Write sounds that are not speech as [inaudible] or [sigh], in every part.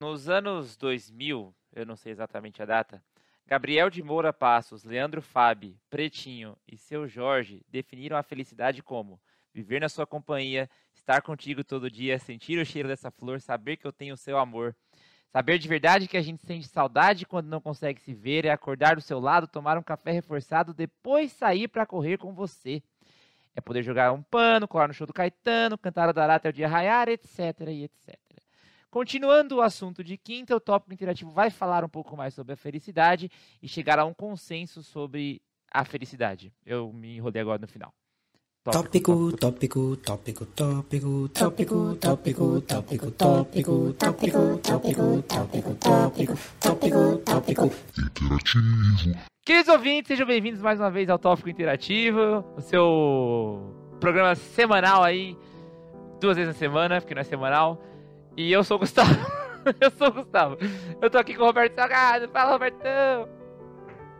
Nos anos 2000, eu não sei exatamente a data, Gabriel de Moura Passos, Leandro Fabi, Pretinho e seu Jorge definiram a felicidade como viver na sua companhia, estar contigo todo dia, sentir o cheiro dessa flor, saber que eu tenho o seu amor. Saber de verdade que a gente sente saudade quando não consegue se ver, é acordar do seu lado, tomar um café reforçado, depois sair para correr com você. É poder jogar um pano, colar no show do Caetano, cantar a Dará até o dia raiar, etc e etc. Continuando o assunto de quinta, o tópico interativo vai falar um pouco mais sobre a felicidade e chegar a um consenso sobre a felicidade. Eu me enrolei agora no final. Tópico, tópico, tópico, tópico, tópico, tópico, tópico, tópico, tópico, tópico, tópico, tópico, tópico, tópico, interativo. Queridos ouvintes, sejam bem-vindos mais uma vez ao Tópico Interativo, o seu programa semanal aí, duas vezes na semana, porque não é semanal. E eu sou o Gustavo. [laughs] eu sou o Gustavo. Eu tô aqui com o Roberto Salgado. Fala, Robertão!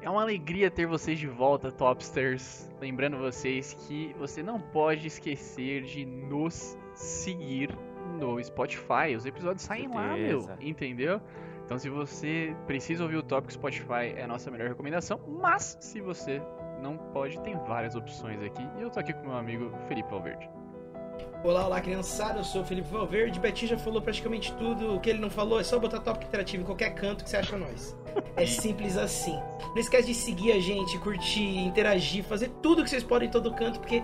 É uma alegria ter vocês de volta, Topsters. Lembrando vocês que você não pode esquecer de nos seguir no Spotify. Os episódios saem lá, meu. Entendeu? Então, se você precisa ouvir o tópico, Spotify é a nossa melhor recomendação. Mas, se você não pode, tem várias opções aqui. E eu tô aqui com meu amigo Felipe Valverde. Olá, olá, criançada. Eu sou o Felipe Valverde. Betinho já falou praticamente tudo. O que ele não falou é só botar tópico interativo em qualquer canto que você acha nós. É simples assim. Não esquece de seguir a gente, curtir, interagir, fazer tudo que vocês podem em todo canto, porque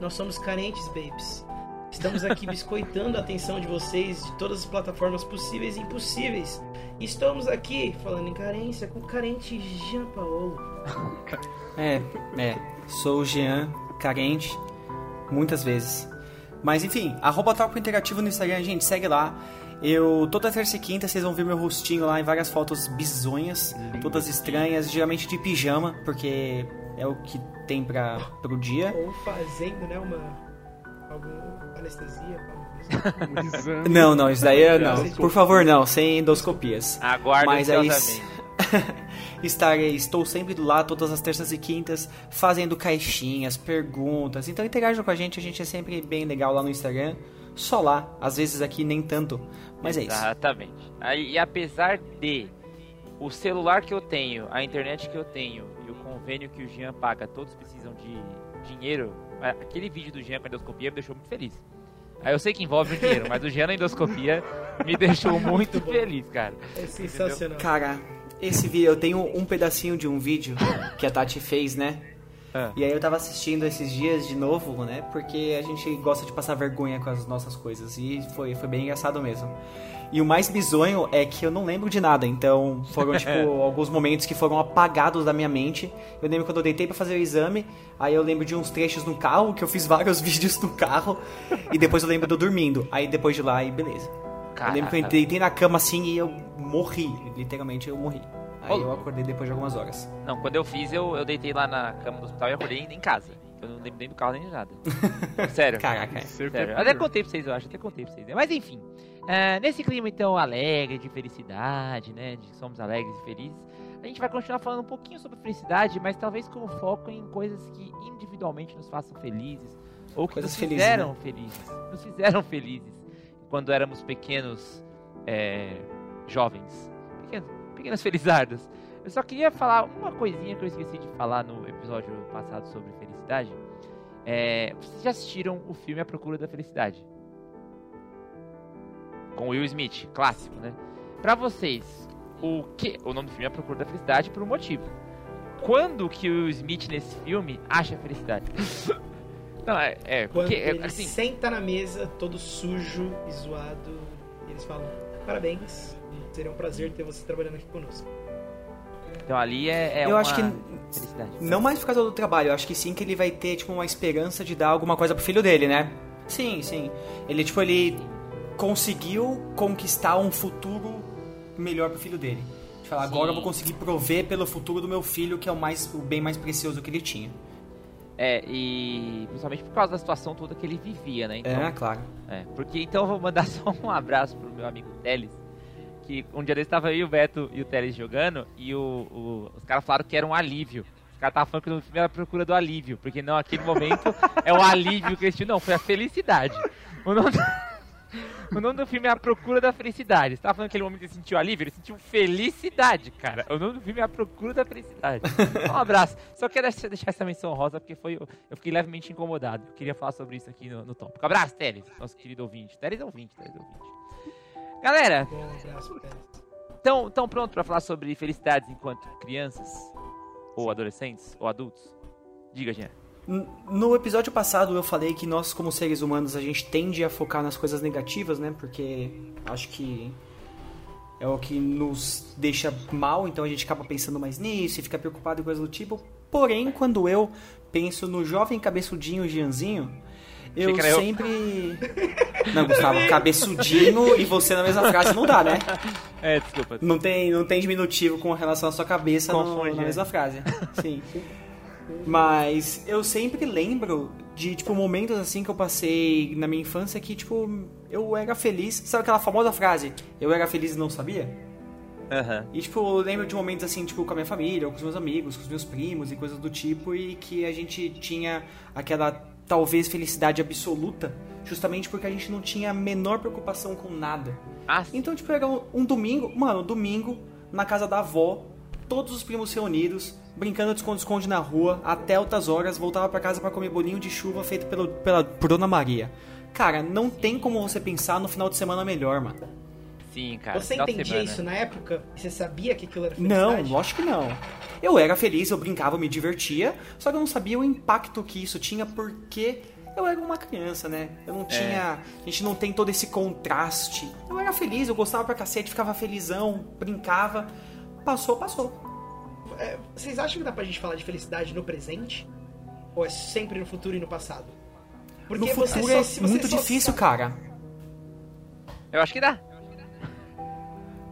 nós somos carentes, babes. Estamos aqui [laughs] biscoitando a atenção de vocês de todas as plataformas possíveis e impossíveis. E estamos aqui, falando em carência, com o carente Jean Paolo. É, é. Sou o Jean, carente, muitas vezes. Mas enfim, arroba Tópico Interativo no Instagram, gente, segue lá. Eu, toda terça e quinta, vocês vão ver meu rostinho lá em várias fotos bizonhas, todas estranhas, geralmente de pijama, porque é o que tem pra, pro dia. Ou fazendo, né, uma. alguma anestesia, Não, não, isso daí é, não. Por favor, não, sem endoscopias. Aguarde Mas aí, [laughs] estarei, estou sempre lá todas as terças e quintas fazendo caixinhas, perguntas. Então interajam com a gente, a gente é sempre bem legal lá no Instagram. Só lá, às vezes aqui nem tanto, mas é isso. Exatamente. E apesar de o celular que eu tenho, a internet que eu tenho e o convênio que o Jean paga, todos precisam de dinheiro, aquele vídeo do Jean com a endoscopia me deixou muito feliz. Aí eu sei que envolve o dinheiro, mas o Jean na endoscopia me [laughs] deixou muito feliz, cara. É sensacional. Cara, esse vídeo, eu tenho um pedacinho de um vídeo que a Tati fez, né? É. E aí eu tava assistindo esses dias de novo, né? Porque a gente gosta de passar vergonha com as nossas coisas. E foi, foi bem engraçado mesmo. E o mais bizonho é que eu não lembro de nada. Então foram, [laughs] tipo, alguns momentos que foram apagados da minha mente. Eu lembro quando eu deitei para fazer o exame. Aí eu lembro de uns trechos no carro, que eu fiz [laughs] vários vídeos no carro. e depois eu lembro eu dormindo. Aí depois de lá, e beleza. Caraca. Eu lembro que eu deitei na cama assim e eu morri. Literalmente eu morri. Aí eu acordei depois de algumas horas. Não, quando eu fiz, eu, eu deitei lá na cama do hospital e acordei em casa. Eu não lembro nem do carro nem de nada. [laughs] Sério. Caraca, sério. Até contei pra vocês, eu acho, até contei pra vocês. Mas enfim. Uh, nesse clima então alegre, de felicidade, né? De que somos alegres e felizes. A gente vai continuar falando um pouquinho sobre felicidade, mas talvez com foco em coisas que individualmente nos façam felizes. Ou que coisas nos fizeram felizes, né? felizes. Nos fizeram felizes quando éramos pequenos é, jovens. Pequenos, pequenas felizardas. Eu só queria falar uma coisinha que eu esqueci de falar no episódio passado sobre felicidade. É, vocês já assistiram o filme A Procura da Felicidade? Com Will Smith, clássico, né? Pra vocês, o que? O nome do filme é A Procura da Felicidade por um motivo. Quando que o Will Smith nesse filme acha felicidade? [laughs] Não, é, é Quando porque, é, ele assim, senta na mesa, todo sujo e zoado, e eles falam: Parabéns, seria um prazer ter você trabalhando aqui conosco. Então ali é, é eu acho que não mais por causa do trabalho, eu acho que sim que ele vai ter tipo uma esperança de dar alguma coisa pro filho dele, né? Sim, sim. Ele tipo ele conseguiu conquistar um futuro melhor pro filho dele. De falar, agora eu vou conseguir prover pelo futuro do meu filho, que é o mais o bem mais precioso que ele tinha. É, e principalmente por causa da situação toda que ele vivia, né? Então, é, claro. É, porque então eu vou mandar [laughs] só um abraço pro meu amigo Teles. Que um dia desse estava aí o Beto e o Teles jogando e o, o os caras falaram que era um alívio. Os caras estavam falando que no filme era a procura do alívio, porque não, aquele momento é o alívio que eles tinham. Não, foi a felicidade. O nome, o nome do filme é A Procura da Felicidade. Você tava falando que aquele momento ele sentiu alívio? Ele sentiu felicidade, cara. O nome do filme é A Procura da Felicidade. [laughs] Um abraço. Só quero deixar essa menção rosa porque foi, eu fiquei levemente incomodado. Eu queria falar sobre isso aqui no, no tópico. Abraço, Teles, nosso querido ouvinte. Teles é ouvinte, Teles é ouvinte. Galera, estão tão pronto para falar sobre felicidades enquanto crianças? Ou adolescentes? Ou adultos? Diga, Jean. No episódio passado eu falei que nós, como seres humanos, a gente tende a focar nas coisas negativas, né? Porque acho que é o que nos deixa mal, então a gente acaba pensando mais nisso e fica preocupado com coisas do tipo. Porém, quando eu penso no jovem cabeçudinho Gianzinho, eu sempre. Eu. Não, Gustavo, cabeçudinho e você na mesma frase não dá, né? É, desculpa. Não tem, não tem diminutivo com relação à sua cabeça no, na mesma frase. Sim. [laughs] Mas eu sempre lembro de, tipo, momentos assim que eu passei na minha infância que, tipo, eu era feliz. Sabe aquela famosa frase? Eu era feliz e não sabia? Uhum. E, tipo, eu lembro de momentos assim, tipo, com a minha família, ou com os meus amigos, com os meus primos e coisas do tipo, e que a gente tinha aquela, talvez, felicidade absoluta, justamente porque a gente não tinha a menor preocupação com nada. Ah, então, tipo, era um, um domingo, mano, um domingo, na casa da avó, todos os primos reunidos, brincando de esconde-esconde na rua, até altas horas, voltava para casa para comer bolinho de chuva feito pelo, pela por Dona Maria. Cara, não tem como você pensar no final de semana melhor, mano. Sim, cara. Você entendia semana. isso na época? Você sabia que aquilo era felicidade? Não, lógico que não. Eu era feliz, eu brincava, eu me divertia, só que eu não sabia o impacto que isso tinha, porque eu era uma criança, né? Eu não tinha. É. A gente não tem todo esse contraste. Eu era feliz, eu gostava pra cacete, ficava felizão, brincava. Passou, passou. É, vocês acham que dá pra gente falar de felicidade no presente? Ou é sempre no futuro e no passado? Porque no futuro é muito difícil, sabe... cara. Eu acho que dá.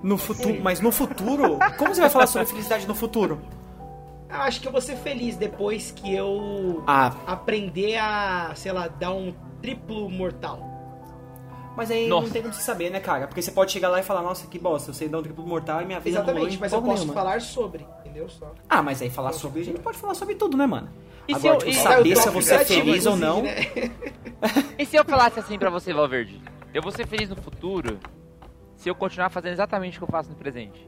No futuro, mas no futuro, como você vai falar sobre felicidade no futuro? Eu acho que eu vou ser feliz depois que eu ah. aprender a, sei lá, dar um triplo mortal. Mas aí nossa. não tem como você saber, né, cara? Porque você pode chegar lá e falar, nossa, que bosta, eu sei dar um triplo mortal e minha vida Exatamente, não mas eu posso nenhuma. falar sobre, entendeu? Só. Ah, mas aí falar sobre, a gente pode falar sobre tudo, né, mano? E Agora, se eu, tipo, saber se você é feliz ou não... Né? [laughs] e se eu falasse assim pra você, Valverde? Eu vou ser feliz no futuro se eu continuar fazendo exatamente o que eu faço no presente.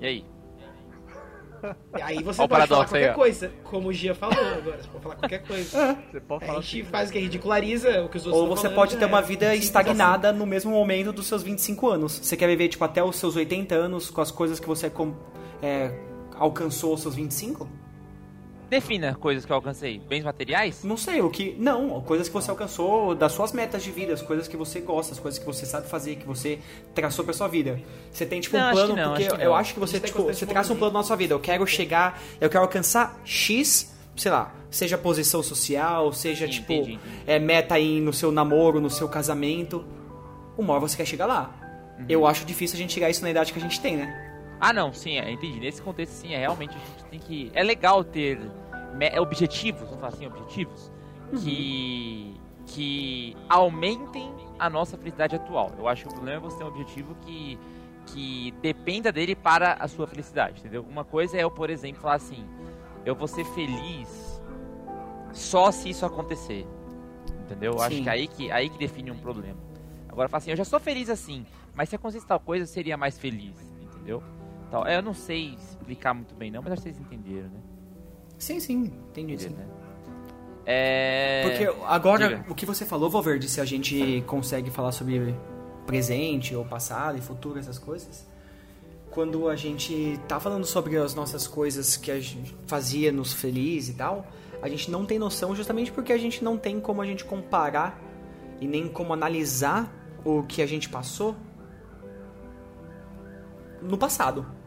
E aí? Aí você pode falar qualquer aí, coisa, como o Gia falou agora. Você pode falar qualquer coisa. É. Você pode falar a gente assim. faz o que? Ridiculariza o que os outros Ou você falando, pode ter uma vida estagnada no mesmo momento dos seus 25 anos. Você quer viver, tipo, até os seus 80 anos com as coisas que você é, alcançou aos seus 25? Defina coisas que eu alcancei. Bens materiais? Não sei, o que. Não, coisas que você alcançou das suas metas de vida, as coisas que você gosta, as coisas que você sabe fazer, que você traçou pra sua vida. Você tem, tipo, não, um plano, não, porque acho eu acho que você, tipo, você traça um plano na sua vida. Eu quero chegar, eu quero alcançar X, sei lá, seja posição social, seja, Sim, tipo, entendi. É, meta aí no seu namoro, no seu casamento. Uma hora você quer chegar lá. Uhum. Eu acho difícil a gente chegar a isso na idade que a gente tem, né? Ah, não, sim, é, entendi. Nesse contexto, sim, é realmente a gente tem que. É legal ter objetivos, vamos falar assim, objetivos, uhum. que, que aumentem a nossa felicidade atual. Eu acho que o problema é você ter um objetivo que, que dependa dele para a sua felicidade, entendeu? Uma coisa é eu, por exemplo, falar assim, eu vou ser feliz só se isso acontecer, entendeu? Eu acho que é aí que, aí que define um problema. Agora, falar assim, eu já sou feliz assim, mas se acontecesse tal coisa, eu seria mais feliz, entendeu? Então, eu não sei explicar muito bem não, mas acho que vocês entenderam, né? Sim, sim, entendi sim. Né? É... Porque agora, Diga. o que você falou, Valverde, se a gente consegue falar sobre presente ou passado e futuro, essas coisas, quando a gente tá falando sobre as nossas coisas que a gente fazia nos feliz e tal, a gente não tem noção justamente porque a gente não tem como a gente comparar e nem como analisar o que a gente passou no passado.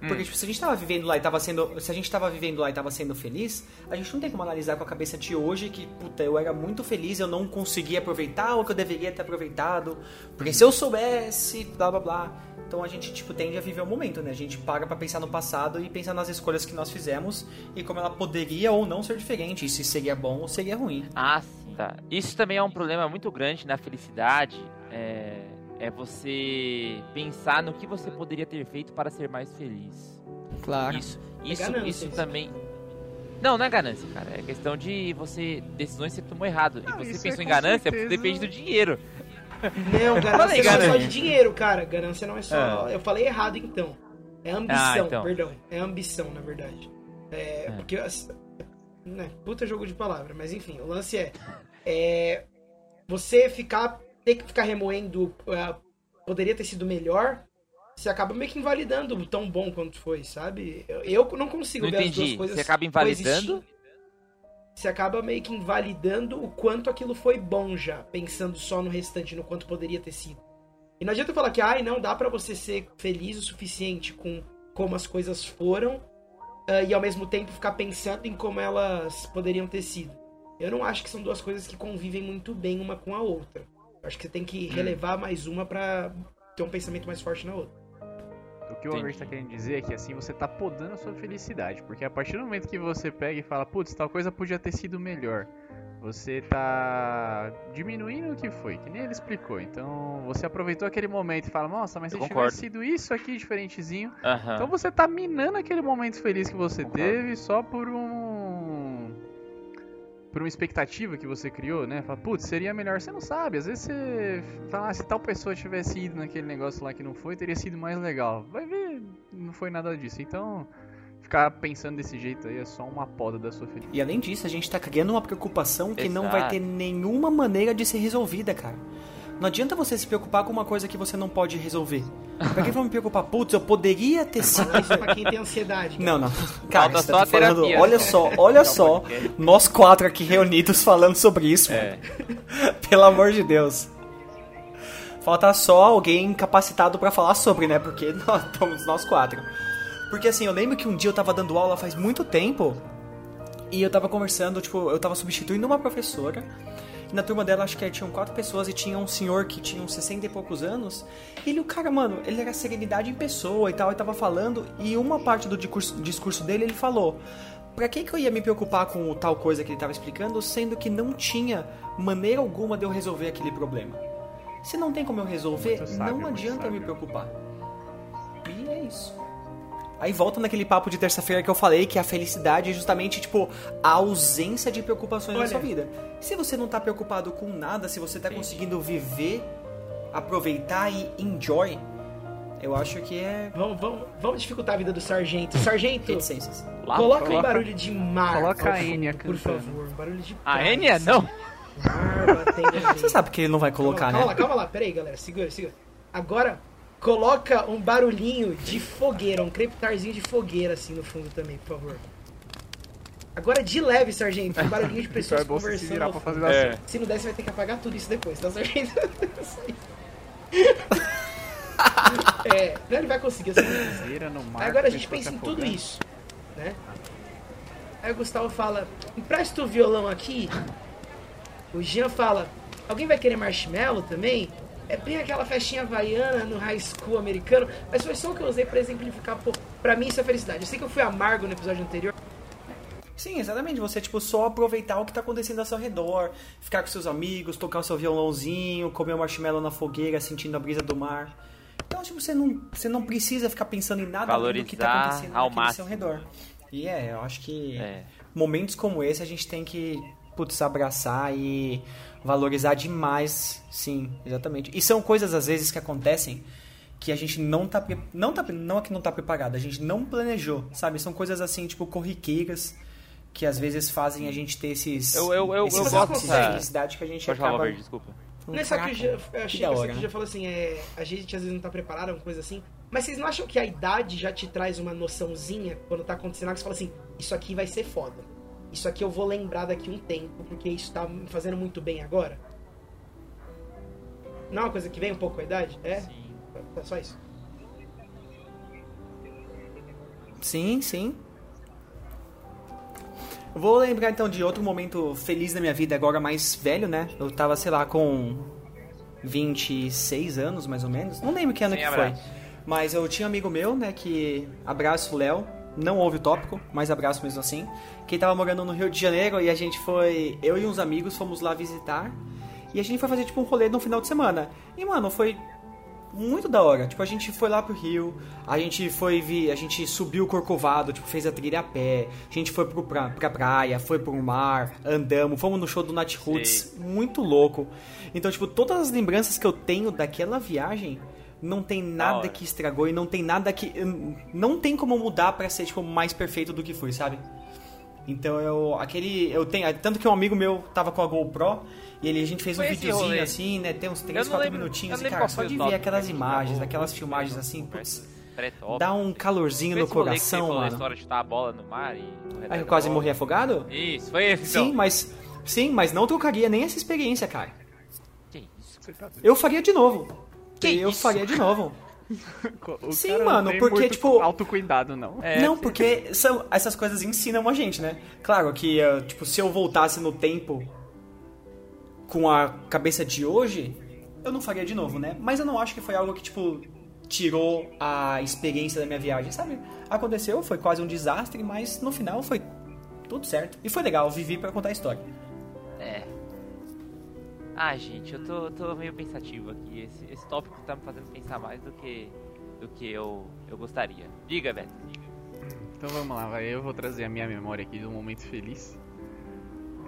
Porque, hum. tipo, se a gente tava vivendo lá e tava sendo. Se a gente tava vivendo lá e tava sendo feliz, a gente não tem como analisar com a cabeça de hoje que, puta, eu era muito feliz, eu não consegui aproveitar o que eu deveria ter aproveitado. Porque se eu soubesse, blá blá blá. Então a gente, tipo, tende a viver o momento, né? A gente para pra pensar no passado e pensar nas escolhas que nós fizemos e como ela poderia ou não ser diferente. E se seria bom ou seria ruim. Ah, sim. Tá. Isso também é um problema muito grande na felicidade. É é você pensar no que você poderia ter feito para ser mais feliz. Claro. Isso, é isso, é isso também. Não, não é ganância, cara. É questão de você decisões que você tomou errado. Não, e você pensou é em ganância, certeza... depende do dinheiro. Não, [laughs] ganância não é só de dinheiro, cara. Ganância não é só. É. Eu falei errado então. É ambição, ah, então. perdão. É ambição, na verdade. É, é. Porque. Né, puta jogo de palavra, mas enfim, o lance é. é você ficar. Ter que ficar remoendo. Uh, poderia ter sido melhor. Você acaba meio que invalidando o tão bom quanto foi, sabe? Eu, eu não consigo não ver entendi. as duas coisas. Você acaba invalidando? Você acaba meio que invalidando o quanto aquilo foi bom já, pensando só no restante, no quanto poderia ter sido. E não adianta falar que, ai, não dá para você ser feliz o suficiente com como as coisas foram uh, e ao mesmo tempo ficar pensando em como elas poderiam ter sido. Eu não acho que são duas coisas que convivem muito bem uma com a outra. Acho que você tem que hum. relevar mais uma para ter um pensamento mais forte na outra. O que o Albert está querendo dizer é que assim você está podando a sua felicidade. Porque a partir do momento que você pega e fala, putz, tal coisa podia ter sido melhor, você está diminuindo o que foi, que nem ele explicou. Então você aproveitou aquele momento e fala, nossa, mas se tivesse sido isso aqui diferentezinho. Uhum. Então você está minando aquele momento feliz que você concordo. teve só por um por uma expectativa que você criou, né? Fala, putz, seria melhor. Você não sabe. Às vezes você fala, ah, se tal pessoa tivesse ido naquele negócio lá que não foi, teria sido mais legal. Vai ver, não foi nada disso. Então, ficar pensando desse jeito aí é só uma poda da sua felicidade. E além disso, a gente tá criando uma preocupação que Exato. não vai ter nenhuma maneira de ser resolvida, cara. Não adianta você se preocupar com uma coisa que você não pode resolver. Pra que vou me preocupar? Putz, eu poderia ter sido. Isso é pra quem tem ansiedade. Cara. Não, não. Cara, você tá falando. Terapia. Olha só, olha só. Nós quatro aqui reunidos falando sobre isso. É. [laughs] Pelo amor de Deus. Falta só alguém capacitado para falar sobre, né? Porque [laughs] nós estamos nós quatro. Porque assim, eu lembro que um dia eu tava dando aula faz muito tempo. E eu tava conversando, tipo, eu tava substituindo uma professora. E na turma dela, acho que tinham quatro pessoas e tinha um senhor que tinha uns 60 e poucos anos. E ele, o cara, mano, ele era serenidade em pessoa e tal, e tava falando. E uma parte do discurso, dele, ele falou: Pra que, que eu ia me preocupar com tal coisa que ele tava explicando, sendo que não tinha maneira alguma de eu resolver aquele problema? Se não tem como eu resolver, sábio, não adianta me preocupar. E é isso. Aí volta naquele papo de terça-feira que eu falei que a felicidade é justamente, tipo, a ausência de preocupações Olha. na sua vida. Se você não tá preocupado com nada, se você tá Sim. conseguindo viver, aproveitar e enjoy, eu acho que é. Vamos, vamos, vamos dificultar a vida do sargento. Sargento! Reticências. Lá, coloca, coloca aí barulho de mar. Coloca a Enya, por favor. Barulho de A Enya? Não! Mar batendo. Você sabe que ele não vai colocar, calma, né? Calma lá, calma lá. Pera aí, galera. Segura, segura. Agora, Coloca um barulhinho de fogueira, um crepitarzinho de fogueira assim no fundo também, por favor. Agora de leve, sargento. Um barulhinho de [laughs] pessoas é conversando. Se, virar pra fazer é. se não der, você vai ter que apagar tudo isso depois, tá, sargento? [laughs] é, não, ele vai conseguir. Agora a gente pensa em tudo isso, né? Aí o Gustavo fala, empresta o violão aqui. O Jean fala, alguém vai querer marshmallow também? É bem aquela festinha havaiana no high school americano, mas foi só o que eu usei para exemplificar, pô, pra mim isso é felicidade. Eu sei que eu fui amargo no episódio anterior. Sim, exatamente. Você, tipo, só aproveitar o que tá acontecendo ao seu redor, ficar com seus amigos, tocar o seu violãozinho, comer um marshmallow na fogueira, sentindo a brisa do mar. Então, tipo, você não, você não precisa ficar pensando em nada do que tá acontecendo ao seu redor. E é, eu acho que é. momentos como esse a gente tem que, putz, abraçar e valorizar demais, sim, exatamente. E são coisas às vezes que acontecem que a gente não tá não tá não é que não tá preparado, a gente não planejou, sabe? São coisas assim, tipo corriqueiras que às vezes fazem a gente ter esses eu eu eu, esses eu gosto de felicidade que a gente Pode acaba falar, desculpa. Não é só que eu, eu achei que, hora, que já falou assim, é, a gente às vezes não tá preparado, uma coisa assim. Mas vocês não acham que a idade já te traz uma noçãozinha quando tá acontecendo algo que você fala assim, isso aqui vai ser foda isso aqui eu vou lembrar daqui um tempo, porque isso tá me fazendo muito bem agora? Não é uma coisa que vem um pouco com a idade? É? Sim. É só isso. Sim, sim. Vou lembrar então de outro momento feliz da minha vida, agora mais velho, né? Eu tava, sei lá, com 26 anos, mais ou menos. Não lembro que ano Sem que abraço. foi. Mas eu tinha um amigo meu, né, que... Abraço, Léo não houve o tópico, mas abraço mesmo assim. Que tava morando no Rio de Janeiro e a gente foi. Eu e uns amigos fomos lá visitar. E a gente foi fazer tipo um rolê no final de semana. E, mano, foi. muito da hora. Tipo, a gente foi lá pro Rio, a gente foi vi, a gente subiu o Corcovado, tipo, fez a trilha a pé, a gente foi pro, pra, pra praia, foi pro mar, andamos, fomos no show do Nat Roots, muito louco. Então, tipo, todas as lembranças que eu tenho daquela viagem não tem nada que estragou e não tem nada que. Não tem como mudar para ser, tipo, mais perfeito do que foi, sabe? Então eu. Aquele. Eu tenho. Tanto que um amigo meu tava com a GoPro e ele, a gente fez um videozinho assim, né? Tem uns 3, 4 lembro, minutinhos. E, cara, só de ver aquelas imagens, aquelas filmagens assim, putz. Dá um calorzinho no coração, mano. A história de chutar a bola no mar e. Aí eu quase morri afogado? Isso, foi esse então. Sim, mas. Sim, mas não trocaria nem essa experiência, cara. Que isso? Eu faria de novo. Que eu isso? faria de novo. Sim, mano, porque, tipo. Autocuidado, não. É, não, porque são, essas coisas ensinam a gente, né? Claro que, uh, tipo, se eu voltasse no tempo com a cabeça de hoje, eu não faria de novo, né? Mas eu não acho que foi algo que, tipo, tirou a experiência da minha viagem, sabe? Aconteceu, foi quase um desastre, mas no final foi tudo certo. E foi legal, vivi para contar a história. Ah, gente, eu tô, tô meio pensativo aqui. Esse, esse tópico tá me fazendo pensar mais do que do que eu, eu gostaria. Diga, Beto, diga. Então vamos lá. Eu vou trazer a minha memória aqui de um momento feliz.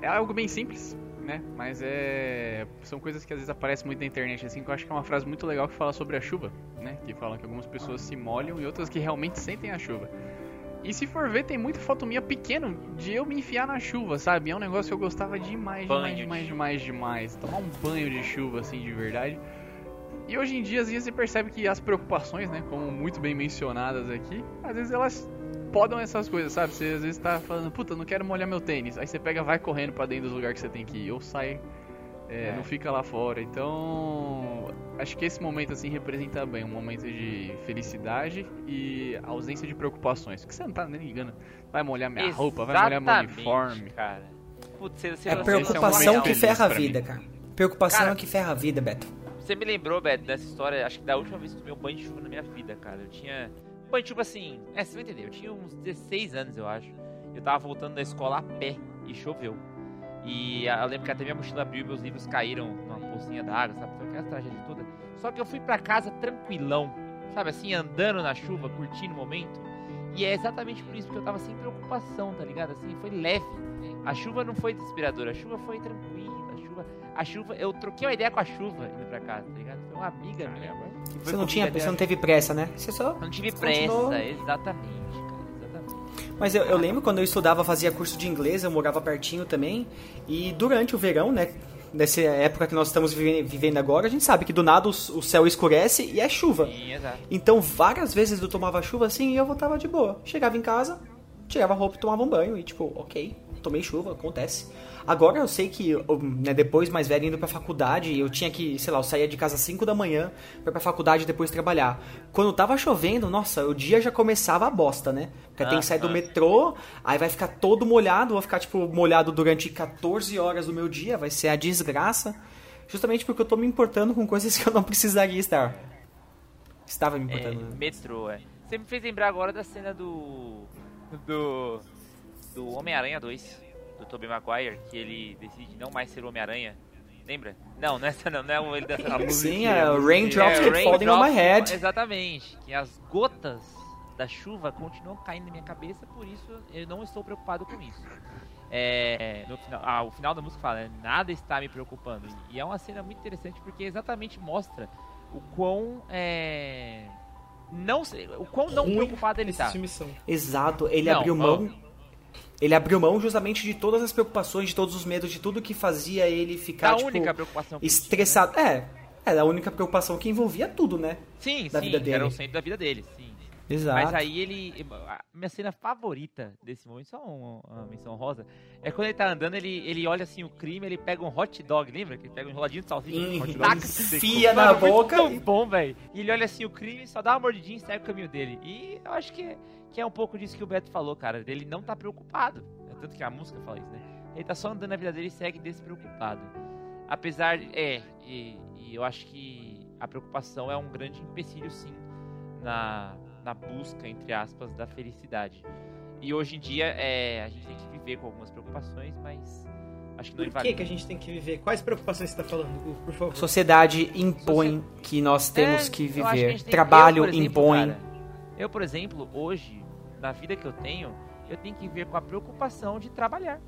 É algo bem simples, né? Mas é. São coisas que às vezes aparecem muito na internet, assim, que eu acho que é uma frase muito legal que fala sobre a chuva, né? Que fala que algumas pessoas se molham e outras que realmente sentem a chuva. E se for ver, tem muita foto minha pequena de eu me enfiar na chuva, sabe? É um negócio que eu gostava demais, demais, demais, demais, demais. Tomar um banho de chuva, assim, de verdade. E hoje em dia, às vezes, você percebe que as preocupações, né? Como muito bem mencionadas aqui, às vezes elas podam essas coisas, sabe? Você às vezes tá falando, puta, não quero molhar meu tênis. Aí você pega, vai correndo para dentro dos lugares que você tem que ir, ou sai, é, é. não fica lá fora. Então, acho que esse momento assim representa bem um momento de felicidade e ausência de preocupações. Porque você não tá nem ligando, vai molhar minha Exatamente, roupa, vai molhar meu uniforme. Cara. Putz, você, você, é preocupação é um que ferra a vida, cara. Preocupação cara, é que ferra a vida, Beto. Você me lembrou, Beto, dessa história, acho que da última vez que tomei um banho de chuva na minha vida, cara. Eu tinha Bom, tipo assim, é, você vai entender, eu tinha uns 16 anos, eu acho. Eu tava voltando da escola a pé e choveu. E eu lembro que até minha mochila abriu e meus livros caíram numa pocinha d'água, sabe? Foi aquela tragédia toda. Só que eu fui para casa tranquilão, sabe? Assim, andando na chuva, curtindo o momento. E é exatamente por isso que eu tava sem preocupação, tá ligado? Assim, foi leve. A chuva não foi desesperadora, a chuva foi tranquila. A chuva, a chuva, eu troquei uma ideia com a chuva indo pra casa, tá ligado? Foi uma amiga minha. Você não tinha, você não teve pressa, né? Você só. Não tive pressa, continuou... exatamente. Mas eu, eu, lembro quando eu estudava, fazia curso de inglês, eu morava pertinho também. E durante o verão, né? Nessa época que nós estamos vivendo agora, a gente sabe que do nada o, céu escurece e é chuva. Sim, exato. Então várias vezes eu tomava chuva assim e eu voltava de boa. Chegava em casa, tirava a roupa e tomava um banho. E tipo, ok, tomei chuva, acontece. Agora eu sei que, né, depois mais velho indo pra faculdade, eu tinha que, sei lá, eu saía de casa às 5 da manhã pra ir pra faculdade e depois trabalhar. Quando tava chovendo, nossa, o dia já começava a bosta, né? Porque ah, tem que sair ah. do metrô, aí vai ficar todo molhado, vou ficar, tipo, molhado durante 14 horas do meu dia, vai ser a desgraça. Justamente porque eu tô me importando com coisas que eu não precisaria estar. Estava me importando. É, né? metrô, é. Você me fez lembrar agora da cena do. do. Do Homem-Aranha 2 do Tobey Maguire, que ele decide não mais ser Homem-Aranha. Lembra? Não, nessa não, não é ele dessa [laughs] música. Sim, é Raindrops é, Keep Falling on My Head. Exatamente, que as gotas da chuva continuam caindo na minha cabeça, por isso eu não estou preocupado com isso. É, no final, ah, o final da música fala, nada está me preocupando. E é uma cena muito interessante porque exatamente mostra o quão é, não o quão não preocupado ele está. Exato, ele não, abriu mão ele abriu mão justamente de todas as preocupações, de todos os medos, de tudo que fazia ele ficar, a tipo, única preocupação estressado. Tinha, né? É, era a única preocupação que envolvia tudo, né? Sim, da sim, vida dele. era o centro da vida dele, sim. Exato. Mas aí ele. A minha cena favorita desse momento, só uma, uma menção rosa, é quando ele tá andando, ele, ele olha assim o crime, ele pega um hot dog, lembra? Que ele pega um enroladinho de salsicha, hum, hot dog, enfia na boca. Tão bom, velho. E ele olha assim o crime, só dá uma mordidinha e segue o caminho dele. E eu acho que, que é um pouco disso que o Beto falou, cara. Ele não tá preocupado. Tanto que a música fala isso, né? Ele tá só andando na vida dele e segue despreocupado. Apesar. É, e, e eu acho que a preocupação é um grande empecilho, sim, na na busca, entre aspas, da felicidade. E hoje em dia é, a gente tem que viver com algumas preocupações, mas Acho que não Por invalida. que, que a gente tem que viver? Quais preocupações você está falando, Gu, por favor? Sociedade impõe que nós temos É, que eu a viver. tem- Trabalho eu, por exemplo, impõe. cara, eu, por exemplo, hoje, na vida que eu tenho, eu tenho que ver com a preocupação de trabalhar.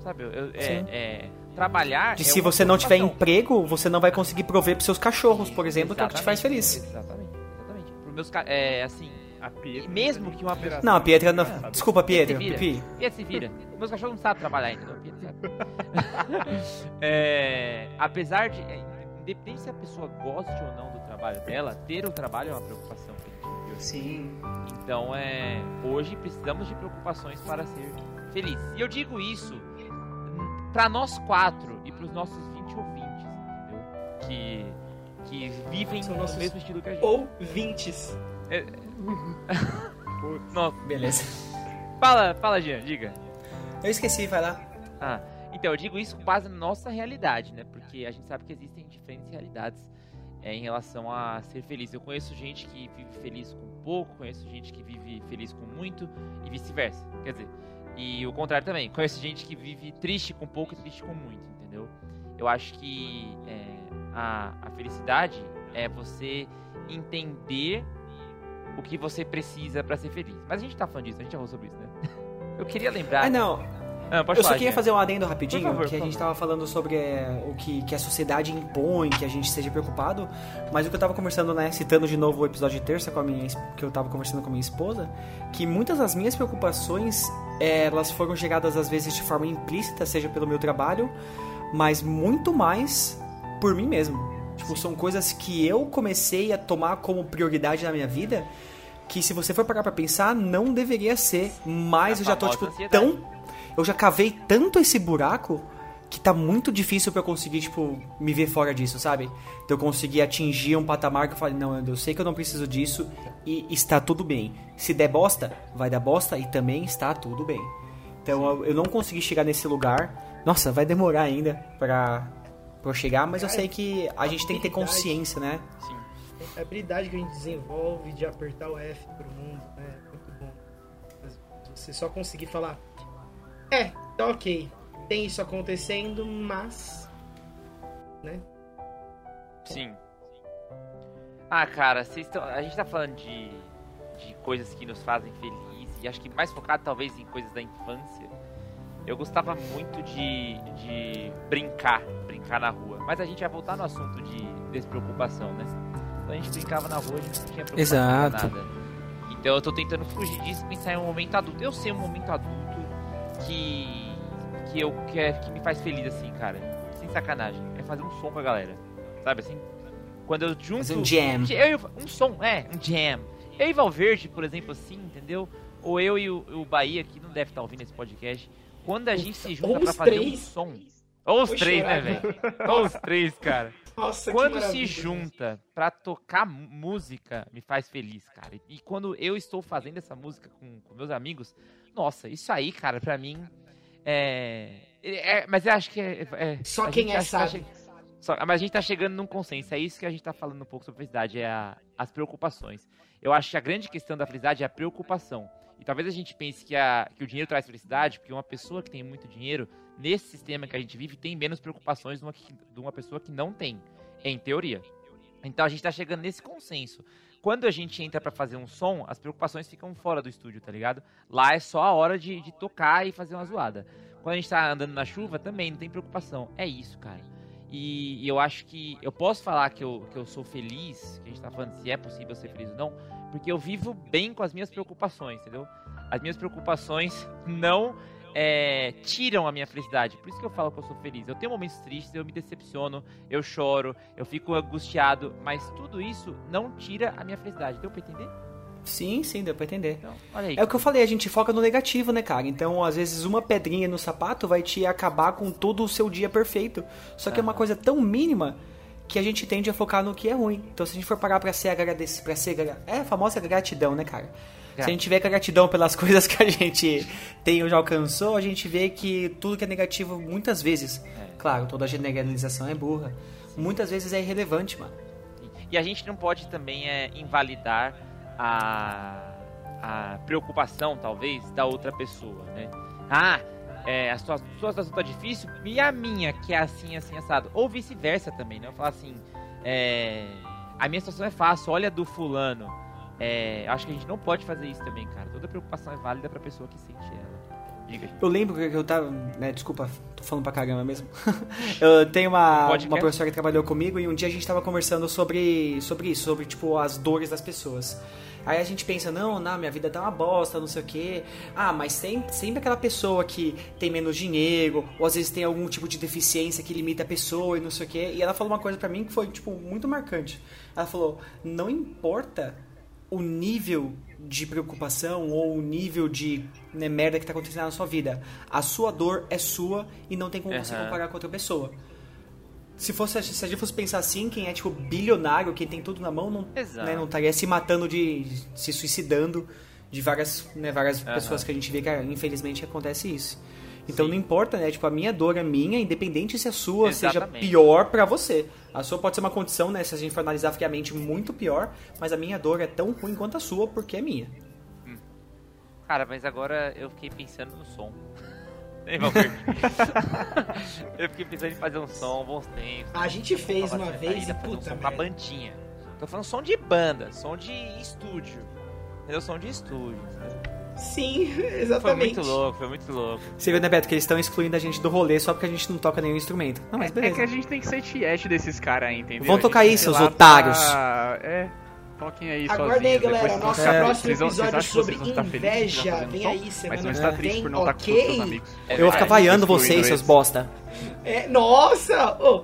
Sabe? Eu, é, é, trabalhar. De é se você não tiver emprego, você não vai conseguir prover pros seus cachorros, por exemplo, que é o que te faz Exatamente, feliz. Exatamente, exatamente. Pro meus, é, assim, A Pietra, mesmo que uma pessoa. Não, a Pietra não. É. Desculpa, Pietra. se vira. Pipi. Pietro se vira. Meus cachorros não sabem trabalhar ainda, não. Pietro sabe. [laughs] É, apesar de. é, Independente se a pessoa goste ou não do trabalho dela, ter o trabalho é uma preocupação Sim. Então, é, hoje precisamos de preocupações para ser feliz. E eu digo isso para nós quatro e para os nossos 20 ouvintes, entendeu? Que, que vivem São no nossos mesmo estilo que a gente. Ou vintes. [laughs] Nossa. Beleza. Fala, fala, Jean, diga. Eu esqueci, vai lá. Ah, então eu digo isso com base na nossa realidade, né? Porque a gente sabe que existem diferentes realidades é, em relação a ser feliz. Eu conheço gente que vive feliz com pouco, conheço gente que vive feliz com muito e vice-versa. Quer dizer, e o contrário também. Conheço gente que vive triste com pouco e triste com muito, entendeu? Eu acho que é, a, a felicidade é você entender o que você precisa pra ser feliz. Mas a gente tá falando disso, a gente já falou sobre isso, né? [laughs] Eu queria lembrar. Ah, não. Pode Eu só queria fazer um adendo rapidinho, favor, que a gente tava falando sobre é, o que, que a sociedade impõe, que a gente seja preocupado, mas o que eu tava conversando, né, citando de novo o episódio de terça com a minha, que eu tava conversando com a minha esposa, que muitas das minhas preocupações, é, elas foram geradas às vezes de forma implícita, seja pelo meu trabalho, mas muito mais por mim mesmo. Tipo, são coisas que eu comecei a tomar como prioridade na minha vida, que se você for parar pra pensar, não deveria ser, mas A eu já tô, tipo, tão eu já cavei tanto esse buraco que tá muito difícil pra eu conseguir, tipo, me ver fora disso, sabe? Então eu conseguir atingir um patamar que eu falei, não, eu sei que eu não preciso disso e está tudo bem. Se der bosta, vai dar bosta e também está tudo bem. Então eu, eu não consegui chegar nesse lugar. Nossa, vai demorar ainda pra, pra eu chegar, mas eu sei que a gente tem que ter consciência, né? Sim. A habilidade que a gente desenvolve de apertar o F pro mundo, né? É muito bom. Você só conseguir falar, é, tá ok, tem isso acontecendo, mas. Né? Sim. Ah, cara, vocês tão, a gente tá falando de, de coisas que nos fazem feliz e acho que mais focado talvez em coisas da infância. Eu gostava muito de, de brincar, brincar na rua. Mas a gente vai voltar no assunto de despreocupação, né? Quando a gente brincava na rua, a gente não tinha preocupação Exato. com nada. Então eu tô tentando fugir disso e pensar em um momento adulto. Eu sei um momento adulto que que eu que, é, que me faz feliz assim, cara. Sem sacanagem. É fazer um som com a galera. Sabe assim? Quando eu junto Fazer um jam. eu o- um som, é, um jam. Eu e Valverde, por exemplo, assim, entendeu? Ou eu e o, o Bahia, que não deve estar ouvindo esse podcast, quando a gente se junta os fazer um som. Ou os Vou três, chorar, né, velho? Ou os três, cara. Nossa, Quando se junta pra tocar música, me faz feliz, cara. E quando eu estou fazendo essa música com, com meus amigos, nossa, isso aí, cara, pra mim é. é- mas eu acho que é. é- Só quem gente é tá sabe. che- só- mas a gente tá chegando num consenso, é isso que a gente tá falando um pouco sobre felicidade, é a- as preocupações. Eu acho que a grande questão da felicidade é a preocupação. E talvez a gente pense que, a, que o dinheiro traz felicidade, porque uma pessoa que tem muito dinheiro, nesse sistema que a gente vive, tem menos preocupações de uma, que- de uma pessoa que não tem, em teoria. Então a gente tá chegando nesse consenso. Quando a gente entra pra fazer um som, as preocupações ficam fora do estúdio, tá ligado? Lá é só a hora de, de tocar e fazer uma zoada. Quando a gente tá andando na chuva, também não tem preocupação. É isso, cara. E, e eu acho que eu posso falar que eu, que eu sou feliz, que a gente tá falando se é possível ser feliz ou não, porque eu vivo bem com as minhas preocupações, entendeu? As minhas preocupações não é, tiram a minha felicidade. Por isso que eu falo que eu sou feliz. Eu tenho momentos tristes, eu me decepciono, eu choro, eu fico angustiado, mas tudo isso não tira a minha felicidade. Deu pra entender? Sim, sim, deu pra entender. Então. É o que eu falei, a gente foca no negativo, né, cara? Então, às vezes, uma pedrinha no sapato vai te acabar com todo o seu dia perfeito. Só que é uma coisa tão mínima que a gente tende a focar no que é ruim. Então, se a gente for parar pra ser agradecido, pra ser... É a famosa gratidão, né, cara? Se a gente tiver gratidão pelas [laughs] coisas que a gente tem ou já alcançou, a gente vê que tudo que é negativo, muitas vezes... É. Claro, toda generalização é burra. Muitas vezes é irrelevante, mano. E a gente não pode também é, invalidar a, a preocupação, talvez, da outra pessoa, né? Ah, é, a sua, sua situação tá difícil e a minha, que é assim, assim, assado. Ou vice-versa também, né? Eu falar assim, é, a minha situação é fácil, olha a do fulano. É, acho que a gente não pode fazer isso também, cara. Toda preocupação é válida pra pessoa que sente ela. Diga, eu lembro que eu tava. Né, desculpa, tô falando pra caramba mesmo. [laughs] eu tenho uma, uma professora que trabalhou comigo e um dia a gente tava conversando sobre, sobre isso, sobre tipo as dores das pessoas. Aí a gente pensa, não, não, minha vida tá uma bosta, não sei o quê. Ah, mas sempre, sempre aquela pessoa que tem menos dinheiro, ou às vezes tem algum tipo de deficiência que limita a pessoa e não sei o quê. E ela falou uma coisa para mim que foi, tipo, muito marcante. Ela falou, não importa o nível de preocupação ou o nível de né, merda que tá acontecendo na sua vida. A sua dor é sua e não tem como uhum. você comparar com outra pessoa. Se, fosse, se a gente fosse pensar assim, quem é tipo bilionário, quem tem tudo na mão, não, né, não estaria se matando de. se suicidando de várias, né, várias uhum. pessoas que a gente vê que infelizmente acontece isso. Então Sim. não importa, né? Tipo, a minha dor é minha, independente se a sua Exatamente. seja pior para você. A sua pode ser uma condição, né? Se a gente for analisar friamente, muito pior, mas a minha dor é tão ruim quanto a sua, porque é minha. Hum. Cara, mas agora eu fiquei pensando no som. [laughs] [laughs] eu fiquei pensando em fazer um som, bons tempos. A gente fez uma vez e puta, um Uma bandinha. Tô falando som de banda, som de estúdio. Entendeu? Som de estúdio. Sim, exatamente. [laughs] Foi muito louco, foi muito louco. Você viu, né, Beto, que eles estão excluindo a gente do rolê só porque a gente não toca nenhum instrumento. Não, mas beleza. É, é que a gente tem que ser tiete desses caras aí, entendeu? Vão tocar isso, os otários. Pra... É, toquem aí Aguardem aí, galera. Nosso é. próximo episódio sobre inveja. Vem aí semana Mas não está triste por não estar com seus amigos. Eu vou ficar vaiando vocês, seus bosta. É, nossa! [laughs] Oh.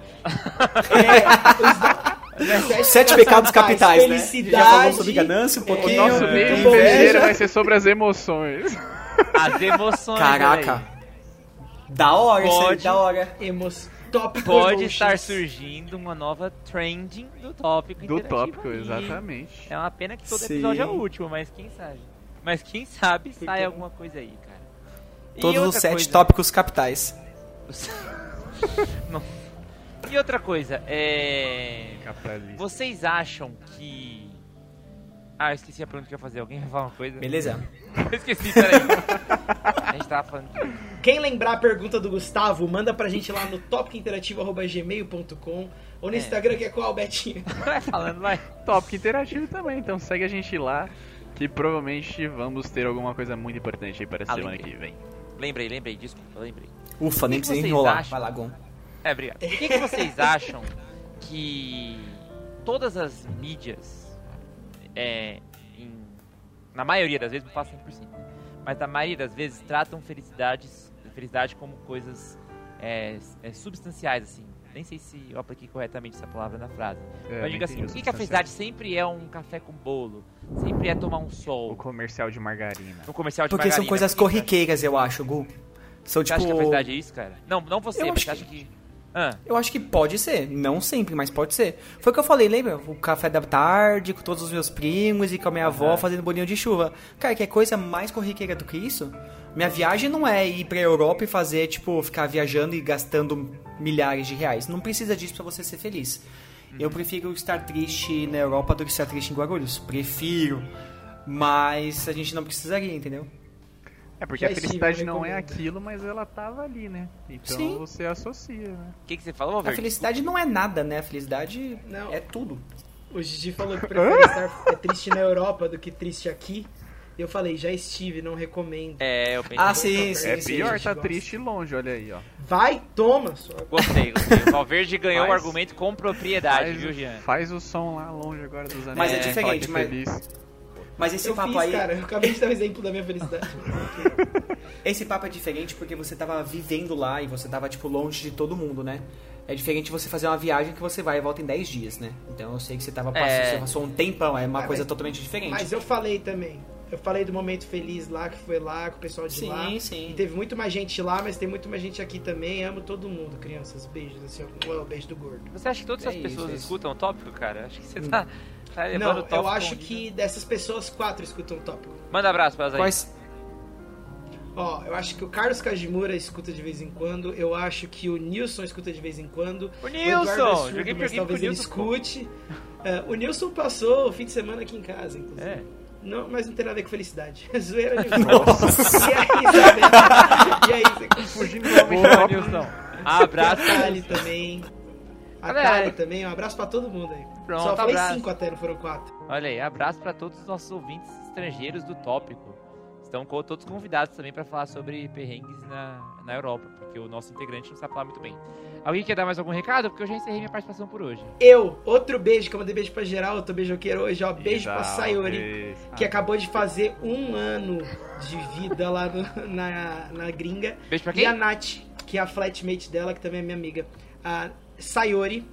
É, Sete, Sete pecados capitais, né? Já falamos sobre ganância um pouquinho. O nosso meio invejeiro vai ser sobre as emoções. As emoções. Caraca. Da hora Pode. isso aí, da hora. Emos... Pode estar surgindo uma nova trending do tópico Do tópico, aí. exatamente. É uma pena que todo Sim. episódio é o último, mas quem sabe. Mas quem sabe sai alguma coisa aí, cara. Todos os sete coisa... tópicos capitais. [laughs] Não e outra coisa, é. Vocês acham que. Ah, eu esqueci a pergunta que eu ia fazer. Alguém vai falar uma coisa? Beleza. [laughs] eu esqueci, peraí. a gente tava falando. Quem lembrar a pergunta do Gustavo, manda pra gente lá no topicinterativa.gmail.com ou no é. Instagram, que é qual, Betinho? [laughs] Vai falando, vai. Tópico Interativo também, então segue a gente lá. Que provavelmente vamos ter alguma coisa muito importante aí para a ah, semana lembrei. que vem. Lembrei, lembrei, desculpa, lembrei. Ufa, nem precisa enrolar. Acham? Vai lá, Gon. É, obrigado. Por que, que vocês [laughs] acham que todas as mídias, é, em, na maioria das vezes, não faço 100%, mas na maioria das vezes tratam felicidades, felicidade como coisas é, é, substanciais, assim. Nem sei se eu apliquei corretamente essa palavra na frase. É, mas diga assim, por que, que a felicidade sempre é um café com bolo? Sempre é tomar um sol? O comercial de margarina. O comercial de Porque margarina. são coisas corriqueiras, eu acho, Gu. São, você tipo... acha que a felicidade é isso, cara? Não, não você, eu mas você acha que... que ah. Eu acho que pode ser, não sempre, mas pode ser. Foi o que eu falei, lembra? O café da tarde com todos os meus primos e com a minha avó fazendo bolinho de chuva. Cara, que é coisa mais corriqueira do que isso? Minha viagem não é ir pra Europa e fazer, tipo, ficar viajando e gastando milhares de reais. Não precisa disso para você ser feliz. Eu uhum. prefiro estar triste na Europa do que estar triste em Guarulhos. Prefiro. Mas a gente não precisaria, entendeu? É porque a felicidade não é aquilo, mas ela tava ali, né? Então Sim. você associa, né? O que, que você falou, A felicidade não é nada, né? A felicidade não. é tudo. O Gigi falou que [laughs] prefere estar é triste na Europa do que triste aqui. Eu falei, já estive, não recomendo. É, eu pensei. Ah, sim, sim. É pior estar tá triste longe, olha aí, ó. Vai, toma. Sua... Gostei, gostei. [laughs] O Valverde ganhou o argumento com propriedade, faz, viu, Jean? Faz o som lá longe agora dos amigos. Mas é, é diferente, mas... Mas esse eu papo fiz, aí. Cara, eu acabei de dar um exemplo da minha felicidade. [laughs] esse papo é diferente porque você tava vivendo lá e você tava, tipo, longe de todo mundo, né? É diferente você fazer uma viagem que você vai e volta em 10 dias, né? Então eu sei que você tava passando, é... você passou um tempão, é uma ah, coisa mas, totalmente diferente. Mas eu falei também. Eu falei do momento feliz lá, que foi lá, com o pessoal de sim, lá. Sim, sim. E teve muito mais gente lá, mas tem muito mais gente aqui também. Amo todo mundo, crianças. Beijos, assim, ó. beijo do gordo. Você acha que todas é as pessoas isso, escutam o tópico, cara? Acho que você tá. Tá não, eu acho que dessas pessoas, quatro escutam o tópico. Manda abraço pra elas aí. Quais? Ó, eu acho que o Carlos Kajimura escuta de vez em quando. Eu acho que o Nilson escuta de vez em quando. O Nilson! O surdo, mas talvez ele escute. Uh, o Nilson passou o fim de semana aqui em casa, inclusive. É. Não, mas não tem nada a ver com felicidade. [laughs] Zoeira de [laughs] Nossa. E aí, sabe? E aí, você fugindo do Boa, Nilson. Abraço. Também. A Kali também. Um abraço pra todo mundo aí. Pronto, Só falei abraço. cinco até, não foram quatro. Olha aí, abraço pra todos os nossos ouvintes estrangeiros do tópico. Estão todos convidados também para falar sobre perrengues na, na Europa, porque o nosso integrante não sabe falar muito bem. Alguém quer dar mais algum recado? Porque eu já encerrei minha participação por hoje. Eu, outro beijo, que eu mandei beijo pra geral, outro beijoqueiro hoje, ó. Beijo Exato. pra Sayori, que acabou de fazer um ano de vida lá no, na, na gringa. Beijo pra quem? E a Nath, que é a flatmate dela, que também é minha amiga. A Sayori.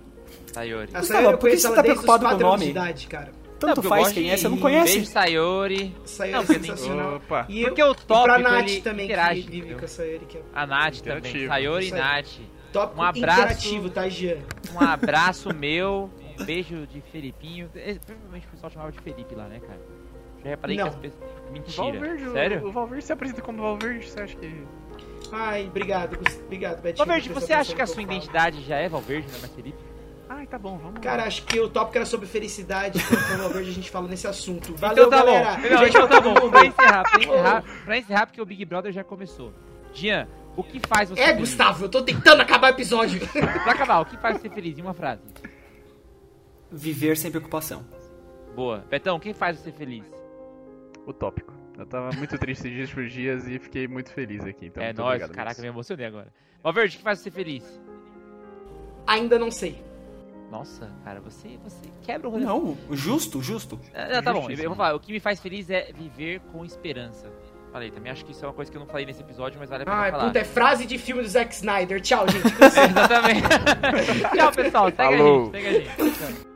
Sayori. A Sayori, eu conheço ela tá desde os 4 anos de idade, cara. Tanto não, faz quem é, você não conhece. Beijo, Sayori. Sayori não, é sensacional. Opa. E porque o top. E pra Nath também, interage, que vive com a Sayori. Que é... A Nath também. Sayori e Nath. Top um abraço, interativo, tá, Jean? Um [laughs] abraço meu. Um beijo de Felipinho. É, provavelmente o pessoal chamava de Felipe lá, né, cara? Já reparei não. que as pessoas. Mentira. Valverde, Sério? O, o Valverde se apresenta como Valverde, você acha que. Ai, obrigado, obrigado, Betinho. Valverde, você acha que a sua identidade já é Valverde, não é mais Felipe? Ai, tá bom, vamos Cara, lá. acho que o tópico era sobre felicidade. [laughs] Então, Valverde, a gente fala nesse assunto. Valeu, então tá galera. Bom. Não, então tá bom. Pra encerrar, pra encerrar, pra encerrar, porque o Big Brother já começou. Jean, o que faz você É, feliz? Gustavo, eu tô tentando acabar o episódio. [laughs] pra acabar, o que faz você feliz? Em uma frase. Viver sem preocupação. Boa. Betão, o que faz você feliz? O tópico. Eu tava muito triste dias por dias e fiquei muito feliz aqui. Então, é nóis, caraca, me emocionei agora. Valverde, o que faz você feliz? Ainda não sei. Nossa, cara, você, você quebra o rolê. Não, justo, justo. É, tá bom, eu vou falar. O que me faz feliz é viver com esperança. Falei, também acho que isso é uma coisa que eu não falei nesse episódio, mas vale a pena Ai, falar. puta, é frase de filme do Zack Snyder. Tchau, [laughs] gente. Exatamente. [laughs] Tchau, pessoal. Segue Falou. a gente, segue a gente.